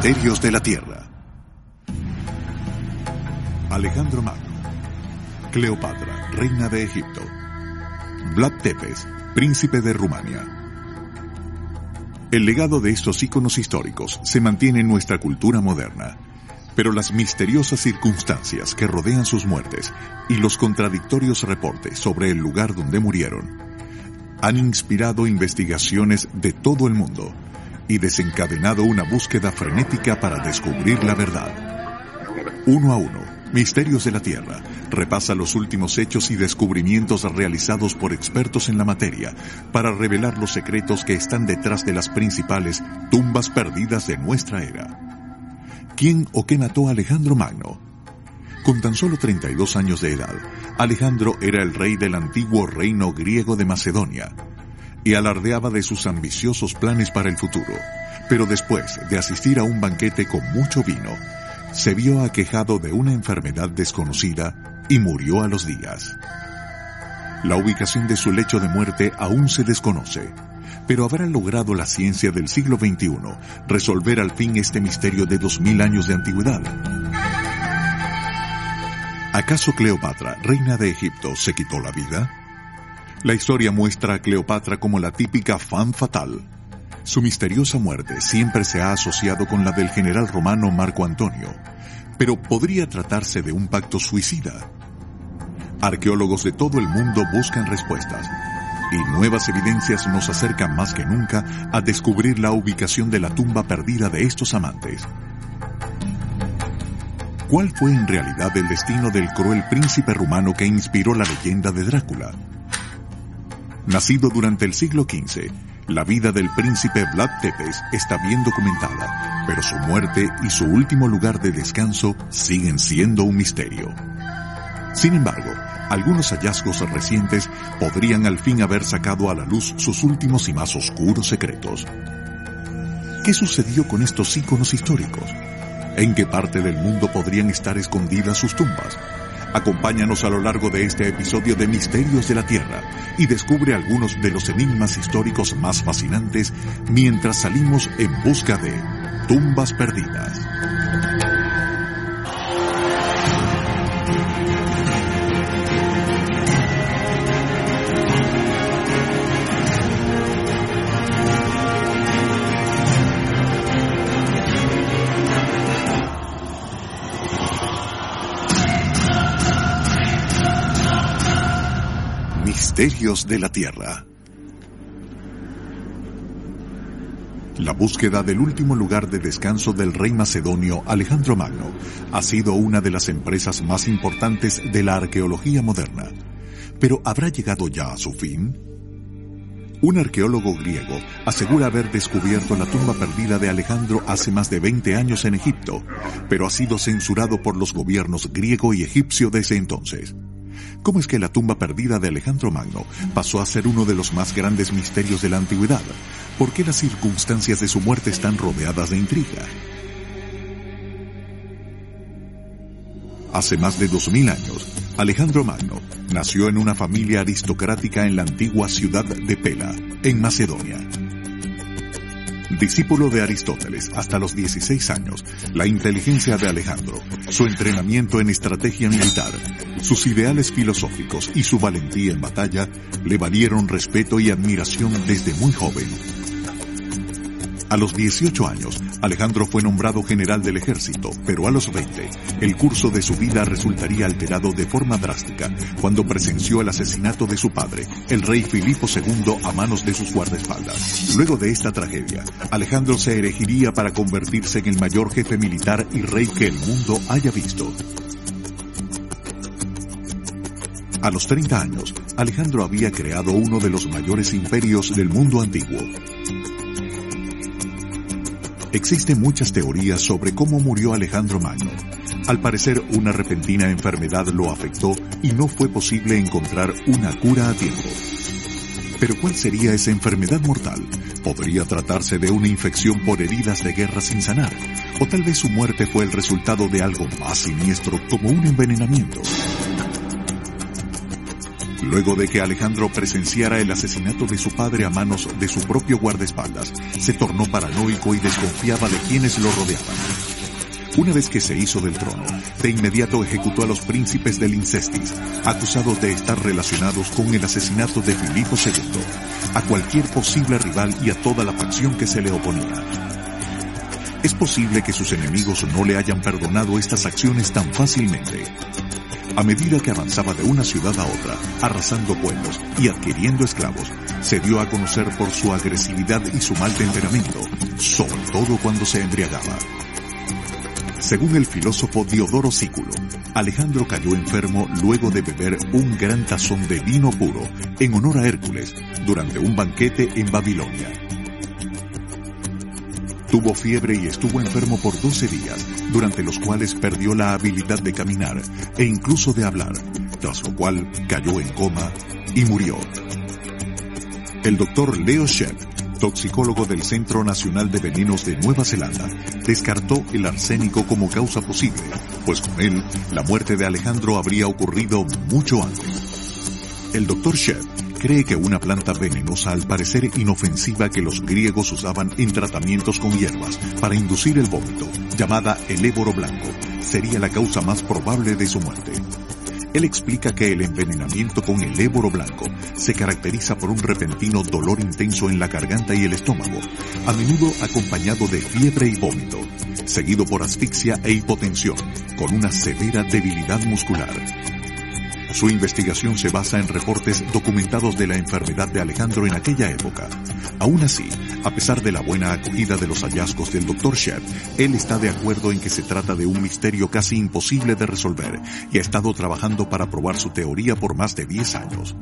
Misterios de la Tierra. Alejandro Magno. Cleopatra, reina de Egipto. Vlad Tepes, príncipe de Rumania. El legado de estos íconos históricos se mantiene en nuestra cultura moderna, pero las misteriosas circunstancias que rodean sus muertes y los contradictorios reportes sobre el lugar donde murieron han inspirado investigaciones de todo el mundo y desencadenado una búsqueda frenética para descubrir la verdad. Uno a uno, Misterios de la Tierra repasa los últimos hechos y descubrimientos realizados por expertos en la materia para revelar los secretos que están detrás de las principales tumbas perdidas de nuestra era. ¿Quién o qué mató a Alejandro Magno? Con tan solo 32 años de edad, Alejandro era el rey del antiguo reino griego de Macedonia y alardeaba de sus ambiciosos planes para el futuro. Pero después de asistir a un banquete con mucho vino, se vio aquejado de una enfermedad desconocida y murió a los días. La ubicación de su lecho de muerte aún se desconoce, pero habrá logrado la ciencia del siglo XXI resolver al fin este misterio de dos mil años de antigüedad. ¿Acaso Cleopatra, reina de Egipto, se quitó la vida? La historia muestra a Cleopatra como la típica fan fatal. Su misteriosa muerte siempre se ha asociado con la del general romano Marco Antonio, pero podría tratarse de un pacto suicida. Arqueólogos de todo el mundo buscan respuestas y nuevas evidencias nos acercan más que nunca a descubrir la ubicación de la tumba perdida de estos amantes. ¿Cuál fue en realidad el destino del cruel príncipe rumano que inspiró la leyenda de Drácula? Nacido durante el siglo XV, la vida del príncipe Vlad Tepes está bien documentada, pero su muerte y su último lugar de descanso siguen siendo un misterio. Sin embargo, algunos hallazgos recientes podrían al fin haber sacado a la luz sus últimos y más oscuros secretos. ¿Qué sucedió con estos íconos históricos? ¿En qué parte del mundo podrían estar escondidas sus tumbas? Acompáñanos a lo largo de este episodio de Misterios de la Tierra y descubre algunos de los enigmas históricos más fascinantes mientras salimos en busca de tumbas perdidas. De la Tierra. La búsqueda del último lugar de descanso del rey macedonio Alejandro Magno ha sido una de las empresas más importantes de la arqueología moderna. Pero ¿habrá llegado ya a su fin? Un arqueólogo griego asegura haber descubierto la tumba perdida de Alejandro hace más de 20 años en Egipto, pero ha sido censurado por los gobiernos griego y egipcio desde entonces. ¿Cómo es que la tumba perdida de Alejandro Magno pasó a ser uno de los más grandes misterios de la antigüedad? ¿Por qué las circunstancias de su muerte están rodeadas de intriga? Hace más de dos mil años, Alejandro Magno nació en una familia aristocrática en la antigua ciudad de Pela, en Macedonia. Discípulo de Aristóteles hasta los 16 años, la inteligencia de Alejandro, su entrenamiento en estrategia militar, sus ideales filosóficos y su valentía en batalla le valieron respeto y admiración desde muy joven. A los 18 años, Alejandro fue nombrado general del ejército, pero a los 20, el curso de su vida resultaría alterado de forma drástica cuando presenció el asesinato de su padre, el rey Filipo II, a manos de sus guardaespaldas. Luego de esta tragedia, Alejandro se erigiría para convertirse en el mayor jefe militar y rey que el mundo haya visto. A los 30 años, Alejandro había creado uno de los mayores imperios del mundo antiguo. Existen muchas teorías sobre cómo murió Alejandro Magno. Al parecer, una repentina enfermedad lo afectó y no fue posible encontrar una cura a tiempo. Pero ¿cuál sería esa enfermedad mortal? ¿Podría tratarse de una infección por heridas de guerra sin sanar? ¿O tal vez su muerte fue el resultado de algo más siniestro como un envenenamiento? Luego de que Alejandro presenciara el asesinato de su padre a manos de su propio guardaespaldas, se tornó paranoico y desconfiaba de quienes lo rodeaban. Una vez que se hizo del trono, de inmediato ejecutó a los príncipes del Incestis, acusados de estar relacionados con el asesinato de Filipo II, a cualquier posible rival y a toda la facción que se le oponía. Es posible que sus enemigos no le hayan perdonado estas acciones tan fácilmente. A medida que avanzaba de una ciudad a otra, arrasando pueblos y adquiriendo esclavos, se dio a conocer por su agresividad y su mal temperamento, sobre todo cuando se embriagaba. Según el filósofo Diodoro Sículo, Alejandro cayó enfermo luego de beber un gran tazón de vino puro en honor a Hércules durante un banquete en Babilonia. Tuvo fiebre y estuvo enfermo por 12 días, durante los cuales perdió la habilidad de caminar e incluso de hablar, tras lo cual cayó en coma y murió. El doctor Leo Shep, toxicólogo del Centro Nacional de Venenos de Nueva Zelanda, descartó el arsénico como causa posible, pues con él la muerte de Alejandro habría ocurrido mucho antes. El doctor Shep cree que una planta venenosa al parecer inofensiva que los griegos usaban en tratamientos con hierbas para inducir el vómito, llamada el éboro blanco, sería la causa más probable de su muerte. Él explica que el envenenamiento con el éboro blanco se caracteriza por un repentino dolor intenso en la garganta y el estómago, a menudo acompañado de fiebre y vómito, seguido por asfixia e hipotensión, con una severa debilidad muscular. Su investigación se basa en reportes documentados de la enfermedad de Alejandro en aquella época. Aún así, a pesar de la buena acogida de los hallazgos del Dr. Shep, él está de acuerdo en que se trata de un misterio casi imposible de resolver y ha estado trabajando para probar su teoría por más de 10 años.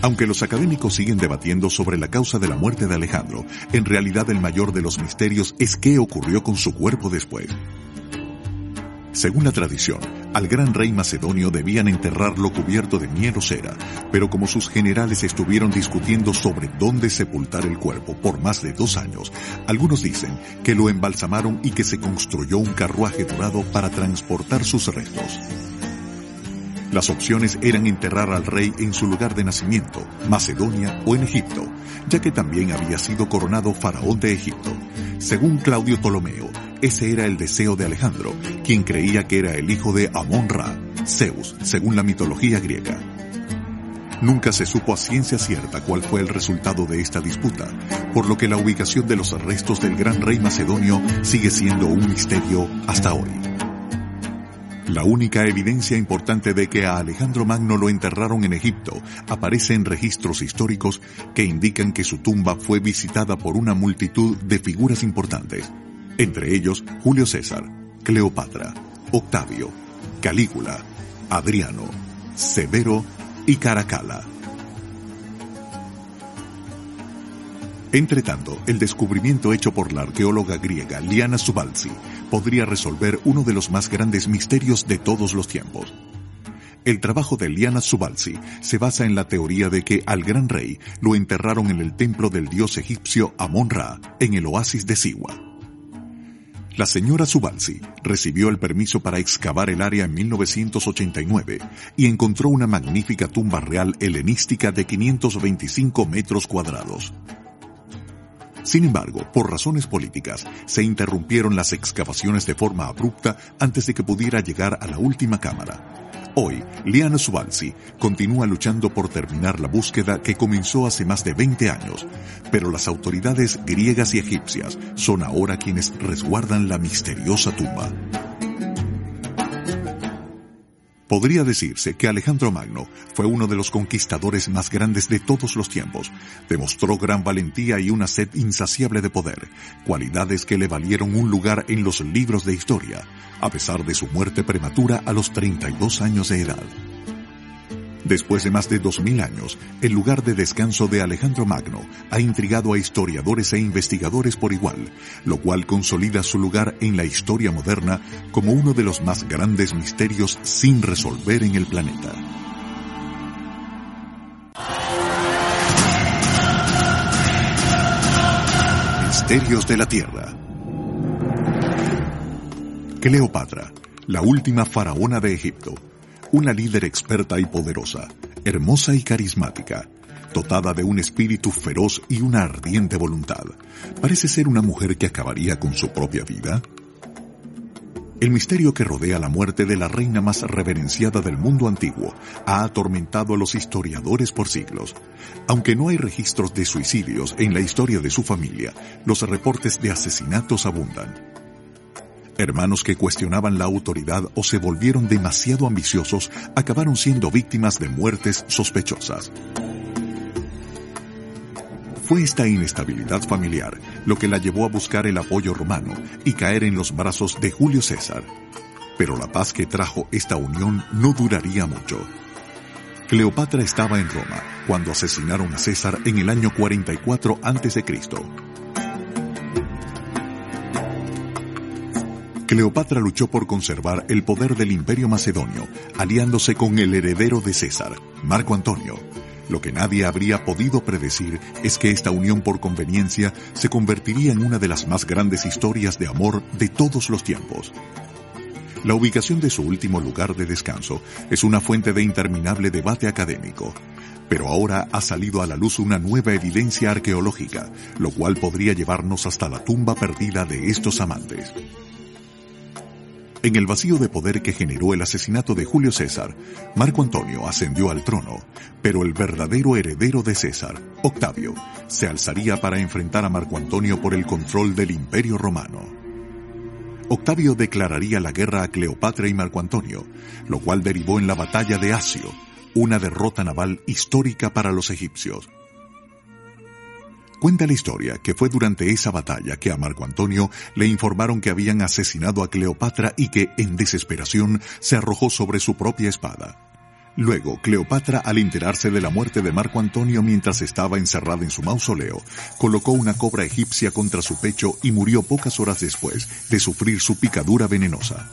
Aunque los académicos siguen debatiendo sobre la causa de la muerte de Alejandro, en realidad el mayor de los misterios es qué ocurrió con su cuerpo después. Según la tradición, al gran rey macedonio debían enterrarlo cubierto de miel o cera, pero como sus generales estuvieron discutiendo sobre dónde sepultar el cuerpo por más de dos años, algunos dicen que lo embalsamaron y que se construyó un carruaje dorado para transportar sus restos. Las opciones eran enterrar al rey en su lugar de nacimiento, Macedonia o en Egipto, ya que también había sido coronado faraón de Egipto. Según Claudio Ptolomeo, ese era el deseo de Alejandro, quien creía que era el hijo de Amon-Ra, Zeus, según la mitología griega. Nunca se supo a ciencia cierta cuál fue el resultado de esta disputa, por lo que la ubicación de los restos del gran rey macedonio sigue siendo un misterio hasta hoy. La única evidencia importante de que a Alejandro Magno lo enterraron en Egipto aparece en registros históricos que indican que su tumba fue visitada por una multitud de figuras importantes, entre ellos Julio César, Cleopatra, Octavio, Calígula, Adriano, Severo y Caracalla. Entretanto, el descubrimiento hecho por la arqueóloga griega Liana Subalzi podría resolver uno de los más grandes misterios de todos los tiempos. El trabajo de Liana Subalzi se basa en la teoría de que al gran rey lo enterraron en el templo del dios egipcio Amon-Ra, en el oasis de Siwa. La señora Subalzi recibió el permiso para excavar el área en 1989 y encontró una magnífica tumba real helenística de 525 metros cuadrados. Sin embargo, por razones políticas, se interrumpieron las excavaciones de forma abrupta antes de que pudiera llegar a la última cámara. Hoy, Liana Subalzi continúa luchando por terminar la búsqueda que comenzó hace más de 20 años, pero las autoridades griegas y egipcias son ahora quienes resguardan la misteriosa tumba. Podría decirse que Alejandro Magno fue uno de los conquistadores más grandes de todos los tiempos. Demostró gran valentía y una sed insaciable de poder, cualidades que le valieron un lugar en los libros de historia, a pesar de su muerte prematura a los 32 años de edad. Después de más de 2000 años, el lugar de descanso de Alejandro Magno ha intrigado a historiadores e investigadores por igual, lo cual consolida su lugar en la historia moderna como uno de los más grandes misterios sin resolver en el planeta. Misterios de la Tierra. Cleopatra, la última faraona de Egipto, una líder experta y poderosa, hermosa y carismática, dotada de un espíritu feroz y una ardiente voluntad. Parece ser una mujer que acabaría con su propia vida. El misterio que rodea la muerte de la reina más reverenciada del mundo antiguo ha atormentado a los historiadores por siglos. Aunque no hay registros de suicidios en la historia de su familia, los reportes de asesinatos abundan. Hermanos que cuestionaban la autoridad o se volvieron demasiado ambiciosos acabaron siendo víctimas de muertes sospechosas. Fue esta inestabilidad familiar lo que la llevó a buscar el apoyo romano y caer en los brazos de Julio César. Pero la paz que trajo esta unión no duraría mucho. Cleopatra estaba en Roma cuando asesinaron a César en el año 44 a.C. Cleopatra luchó por conservar el poder del imperio macedonio, aliándose con el heredero de César, Marco Antonio, lo que nadie habría podido predecir es que esta unión por conveniencia se convertiría en una de las más grandes historias de amor de todos los tiempos. La ubicación de su último lugar de descanso es una fuente de interminable debate académico, pero ahora ha salido a la luz una nueva evidencia arqueológica, lo cual podría llevarnos hasta la tumba perdida de estos amantes. En el vacío de poder que generó el asesinato de Julio César, Marco Antonio ascendió al trono, pero el verdadero heredero de César, Octavio, se alzaría para enfrentar a Marco Antonio por el control del imperio romano. Octavio declararía la guerra a Cleopatra y Marco Antonio, lo cual derivó en la batalla de Asio, una derrota naval histórica para los egipcios. Cuenta la historia que fue durante esa batalla que a Marco Antonio le informaron que habían asesinado a Cleopatra y que, en desesperación, se arrojó sobre su propia espada. Luego, Cleopatra, al enterarse de la muerte de Marco Antonio mientras estaba encerrada en su mausoleo, colocó una cobra egipcia contra su pecho y murió pocas horas después de sufrir su picadura venenosa.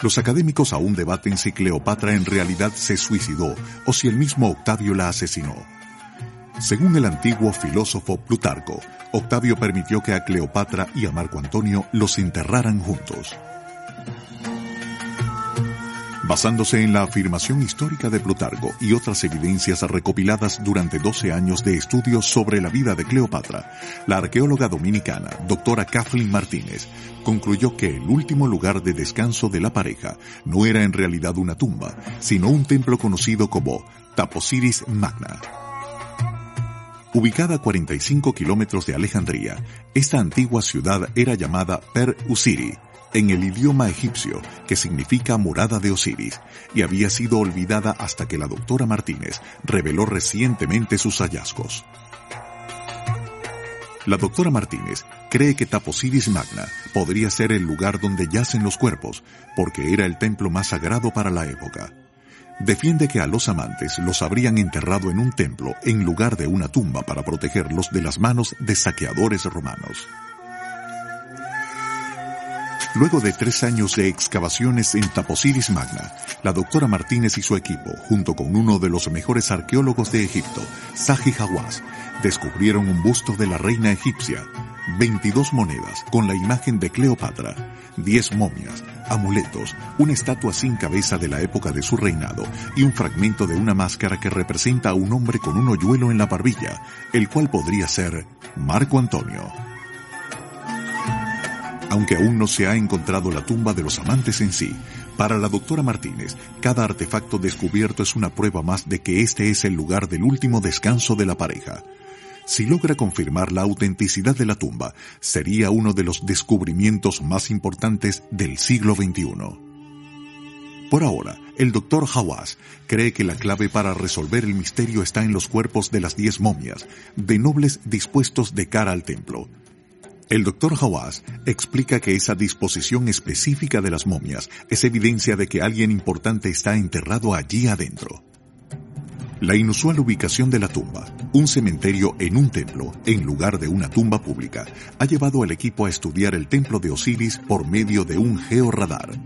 Los académicos aún debaten si Cleopatra en realidad se suicidó o si el mismo Octavio la asesinó. Según el antiguo filósofo Plutarco, Octavio permitió que a Cleopatra y a Marco Antonio los enterraran juntos. Basándose en la afirmación histórica de Plutarco y otras evidencias recopiladas durante 12 años de estudios sobre la vida de Cleopatra, la arqueóloga dominicana, doctora Kathleen Martínez, concluyó que el último lugar de descanso de la pareja no era en realidad una tumba, sino un templo conocido como Taposiris Magna. Ubicada a 45 kilómetros de Alejandría, esta antigua ciudad era llamada Per Usiri, en el idioma egipcio, que significa morada de Osiris, y había sido olvidada hasta que la doctora Martínez reveló recientemente sus hallazgos. La doctora Martínez cree que Taposiris Magna podría ser el lugar donde yacen los cuerpos, porque era el templo más sagrado para la época defiende que a los amantes los habrían enterrado en un templo en lugar de una tumba para protegerlos de las manos de saqueadores romanos. Luego de tres años de excavaciones en Taposiris Magna, la doctora Martínez y su equipo, junto con uno de los mejores arqueólogos de Egipto, Saji Hawass, descubrieron un busto de la reina egipcia, 22 monedas con la imagen de Cleopatra, 10 momias, amuletos, una estatua sin cabeza de la época de su reinado y un fragmento de una máscara que representa a un hombre con un hoyuelo en la barbilla, el cual podría ser Marco Antonio. Aunque aún no se ha encontrado la tumba de los amantes en sí, para la doctora Martínez, cada artefacto descubierto es una prueba más de que este es el lugar del último descanso de la pareja. Si logra confirmar la autenticidad de la tumba, sería uno de los descubrimientos más importantes del siglo XXI. Por ahora, el doctor Hawass cree que la clave para resolver el misterio está en los cuerpos de las diez momias, de nobles dispuestos de cara al templo. El doctor Hawass explica que esa disposición específica de las momias es evidencia de que alguien importante está enterrado allí adentro. La inusual ubicación de la tumba, un cementerio en un templo en lugar de una tumba pública, ha llevado al equipo a estudiar el templo de Osiris por medio de un georradar.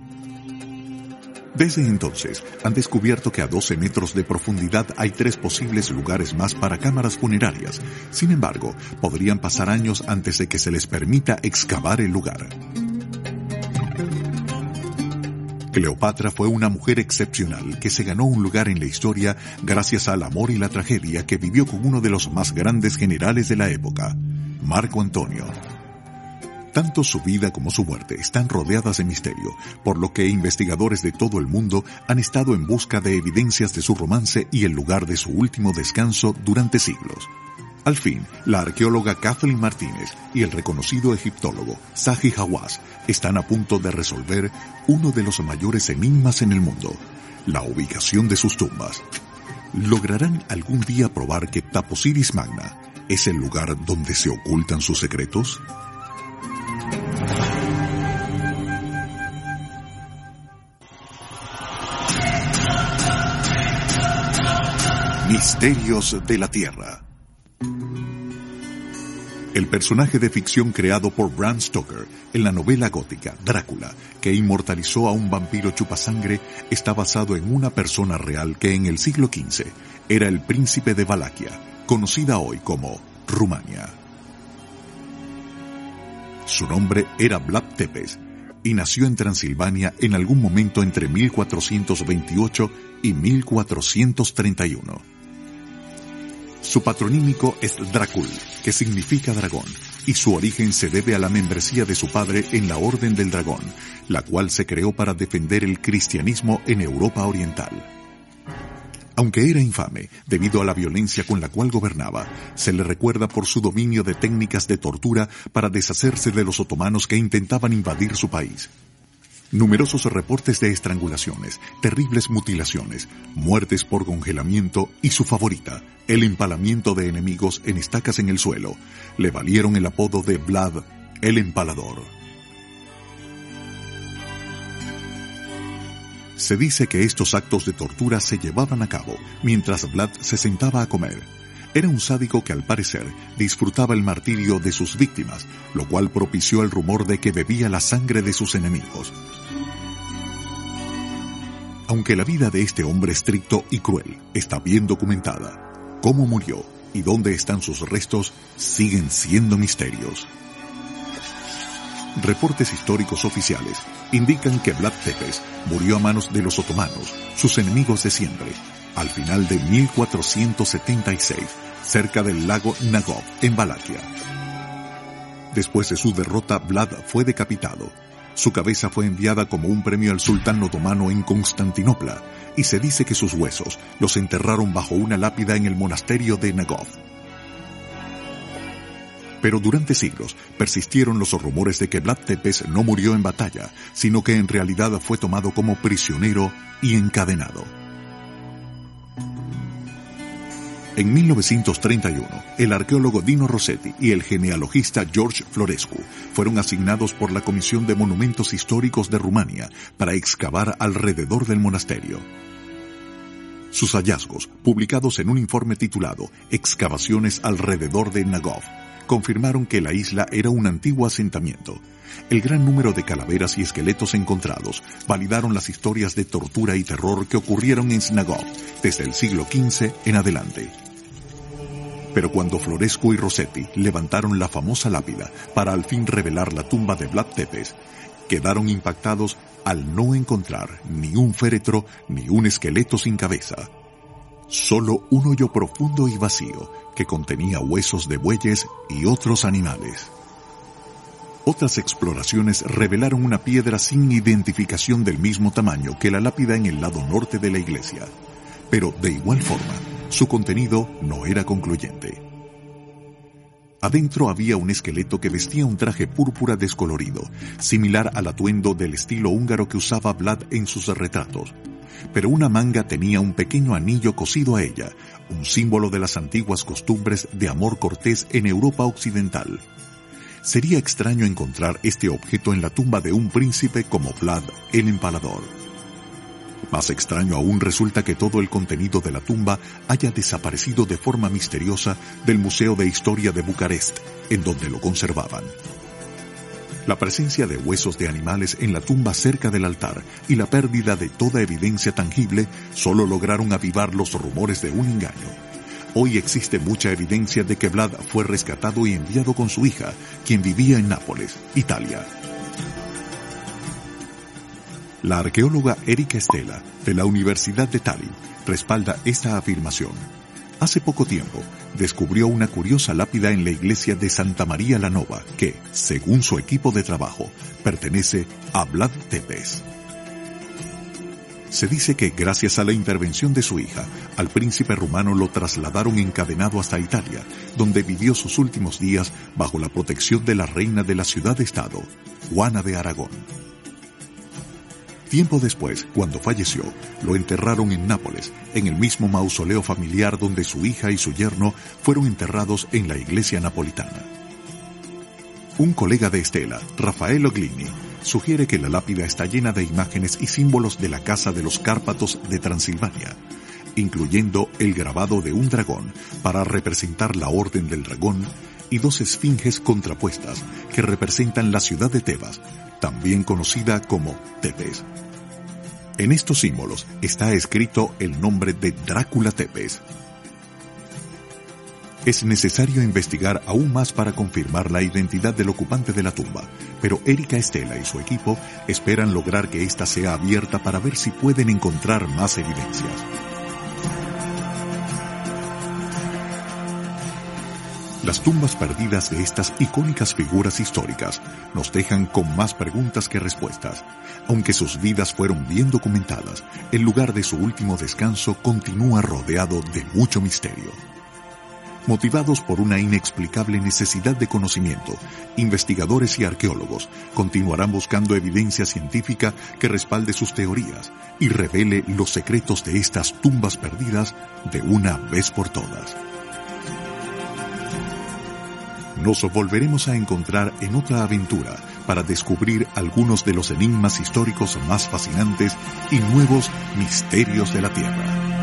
Desde entonces, han descubierto que a 12 metros de profundidad hay tres posibles lugares más para cámaras funerarias. Sin embargo, podrían pasar años antes de que se les permita excavar el lugar. Cleopatra fue una mujer excepcional que se ganó un lugar en la historia gracias al amor y la tragedia que vivió con uno de los más grandes generales de la época, Marco Antonio. Tanto su vida como su muerte están rodeadas de misterio, por lo que investigadores de todo el mundo han estado en busca de evidencias de su romance y el lugar de su último descanso durante siglos. Al fin, la arqueóloga Kathleen Martínez y el reconocido egiptólogo Zahi Hawass están a punto de resolver uno de los mayores enigmas en el mundo, la ubicación de sus tumbas. ¿Lograrán algún día probar que Taposiris Magna es el lugar donde se ocultan sus secretos? Misterios de la Tierra el personaje de ficción creado por Bram Stoker en la novela gótica Drácula, que inmortalizó a un vampiro chupasangre, está basado en una persona real que en el siglo XV era el príncipe de Valaquia, conocida hoy como Rumania. Su nombre era Vlad Tepes y nació en Transilvania en algún momento entre 1428 y 1431. Su patronímico es Dracul, que significa dragón, y su origen se debe a la membresía de su padre en la Orden del Dragón, la cual se creó para defender el cristianismo en Europa Oriental. Aunque era infame debido a la violencia con la cual gobernaba, se le recuerda por su dominio de técnicas de tortura para deshacerse de los otomanos que intentaban invadir su país numerosos reportes de estrangulaciones, terribles mutilaciones, muertes por congelamiento y su favorita, el empalamiento de enemigos en estacas en el suelo, le valieron el apodo de Vlad el Empalador. Se dice que estos actos de tortura se llevaban a cabo mientras Vlad se sentaba a comer. Era un sádico que al parecer disfrutaba el martirio de sus víctimas, lo cual propició el rumor de que bebía la sangre de sus enemigos. Aunque la vida de este hombre estricto y cruel está bien documentada, cómo murió y dónde están sus restos siguen siendo misterios. Reportes históricos oficiales indican que Vlad Tepes murió a manos de los otomanos, sus enemigos de siempre, al final de 1476, cerca del lago Nagov, en Valaquia. Después de su derrota, Vlad fue decapitado su cabeza fue enviada como un premio al sultán otomano en Constantinopla y se dice que sus huesos los enterraron bajo una lápida en el monasterio de Nagov. Pero durante siglos persistieron los rumores de que Vlad Tepes no murió en batalla, sino que en realidad fue tomado como prisionero y encadenado. En 1931, el arqueólogo Dino Rossetti y el genealogista George Florescu fueron asignados por la Comisión de Monumentos Históricos de Rumania para excavar alrededor del monasterio. Sus hallazgos, publicados en un informe titulado Excavaciones alrededor de Nagov, confirmaron que la isla era un antiguo asentamiento. El gran número de calaveras y esqueletos encontrados validaron las historias de tortura y terror que ocurrieron en Snagov desde el siglo XV en adelante. Pero cuando Floresco y Rossetti levantaron la famosa lápida para al fin revelar la tumba de Vlad Tepes, quedaron impactados al no encontrar ni un féretro ni un esqueleto sin cabeza. Solo un hoyo profundo y vacío que contenía huesos de bueyes y otros animales. Otras exploraciones revelaron una piedra sin identificación del mismo tamaño que la lápida en el lado norte de la iglesia. Pero de igual forma, su contenido no era concluyente. Adentro había un esqueleto que vestía un traje púrpura descolorido, similar al atuendo del estilo húngaro que usaba Vlad en sus retratos. Pero una manga tenía un pequeño anillo cosido a ella, un símbolo de las antiguas costumbres de amor cortés en Europa occidental. Sería extraño encontrar este objeto en la tumba de un príncipe como Vlad el Empalador. Más extraño aún resulta que todo el contenido de la tumba haya desaparecido de forma misteriosa del Museo de Historia de Bucarest, en donde lo conservaban. La presencia de huesos de animales en la tumba cerca del altar y la pérdida de toda evidencia tangible solo lograron avivar los rumores de un engaño. Hoy existe mucha evidencia de que Vlad fue rescatado y enviado con su hija, quien vivía en Nápoles, Italia. La arqueóloga Erika Estela, de la Universidad de Tallinn, respalda esta afirmación. Hace poco tiempo, descubrió una curiosa lápida en la iglesia de Santa María la Nova que, según su equipo de trabajo, pertenece a Vlad Tepes. Se dice que gracias a la intervención de su hija, al príncipe rumano lo trasladaron encadenado hasta Italia, donde vivió sus últimos días bajo la protección de la reina de la ciudad-estado, Juana de Aragón. Tiempo después, cuando falleció, lo enterraron en Nápoles, en el mismo mausoleo familiar donde su hija y su yerno fueron enterrados en la iglesia napolitana. Un colega de Estela, Rafael Oglini, sugiere que la lápida está llena de imágenes y símbolos de la Casa de los Cárpatos de Transilvania, incluyendo el grabado de un dragón para representar la Orden del Dragón y dos esfinges contrapuestas que representan la ciudad de Tebas, también conocida como Tepes. En estos símbolos está escrito el nombre de Drácula Tepes, es necesario investigar aún más para confirmar la identidad del ocupante de la tumba, pero Erika Estela y su equipo esperan lograr que ésta sea abierta para ver si pueden encontrar más evidencias. Las tumbas perdidas de estas icónicas figuras históricas nos dejan con más preguntas que respuestas. Aunque sus vidas fueron bien documentadas, el lugar de su último descanso continúa rodeado de mucho misterio. Motivados por una inexplicable necesidad de conocimiento, investigadores y arqueólogos continuarán buscando evidencia científica que respalde sus teorías y revele los secretos de estas tumbas perdidas de una vez por todas. Nos volveremos a encontrar en otra aventura para descubrir algunos de los enigmas históricos más fascinantes y nuevos misterios de la Tierra.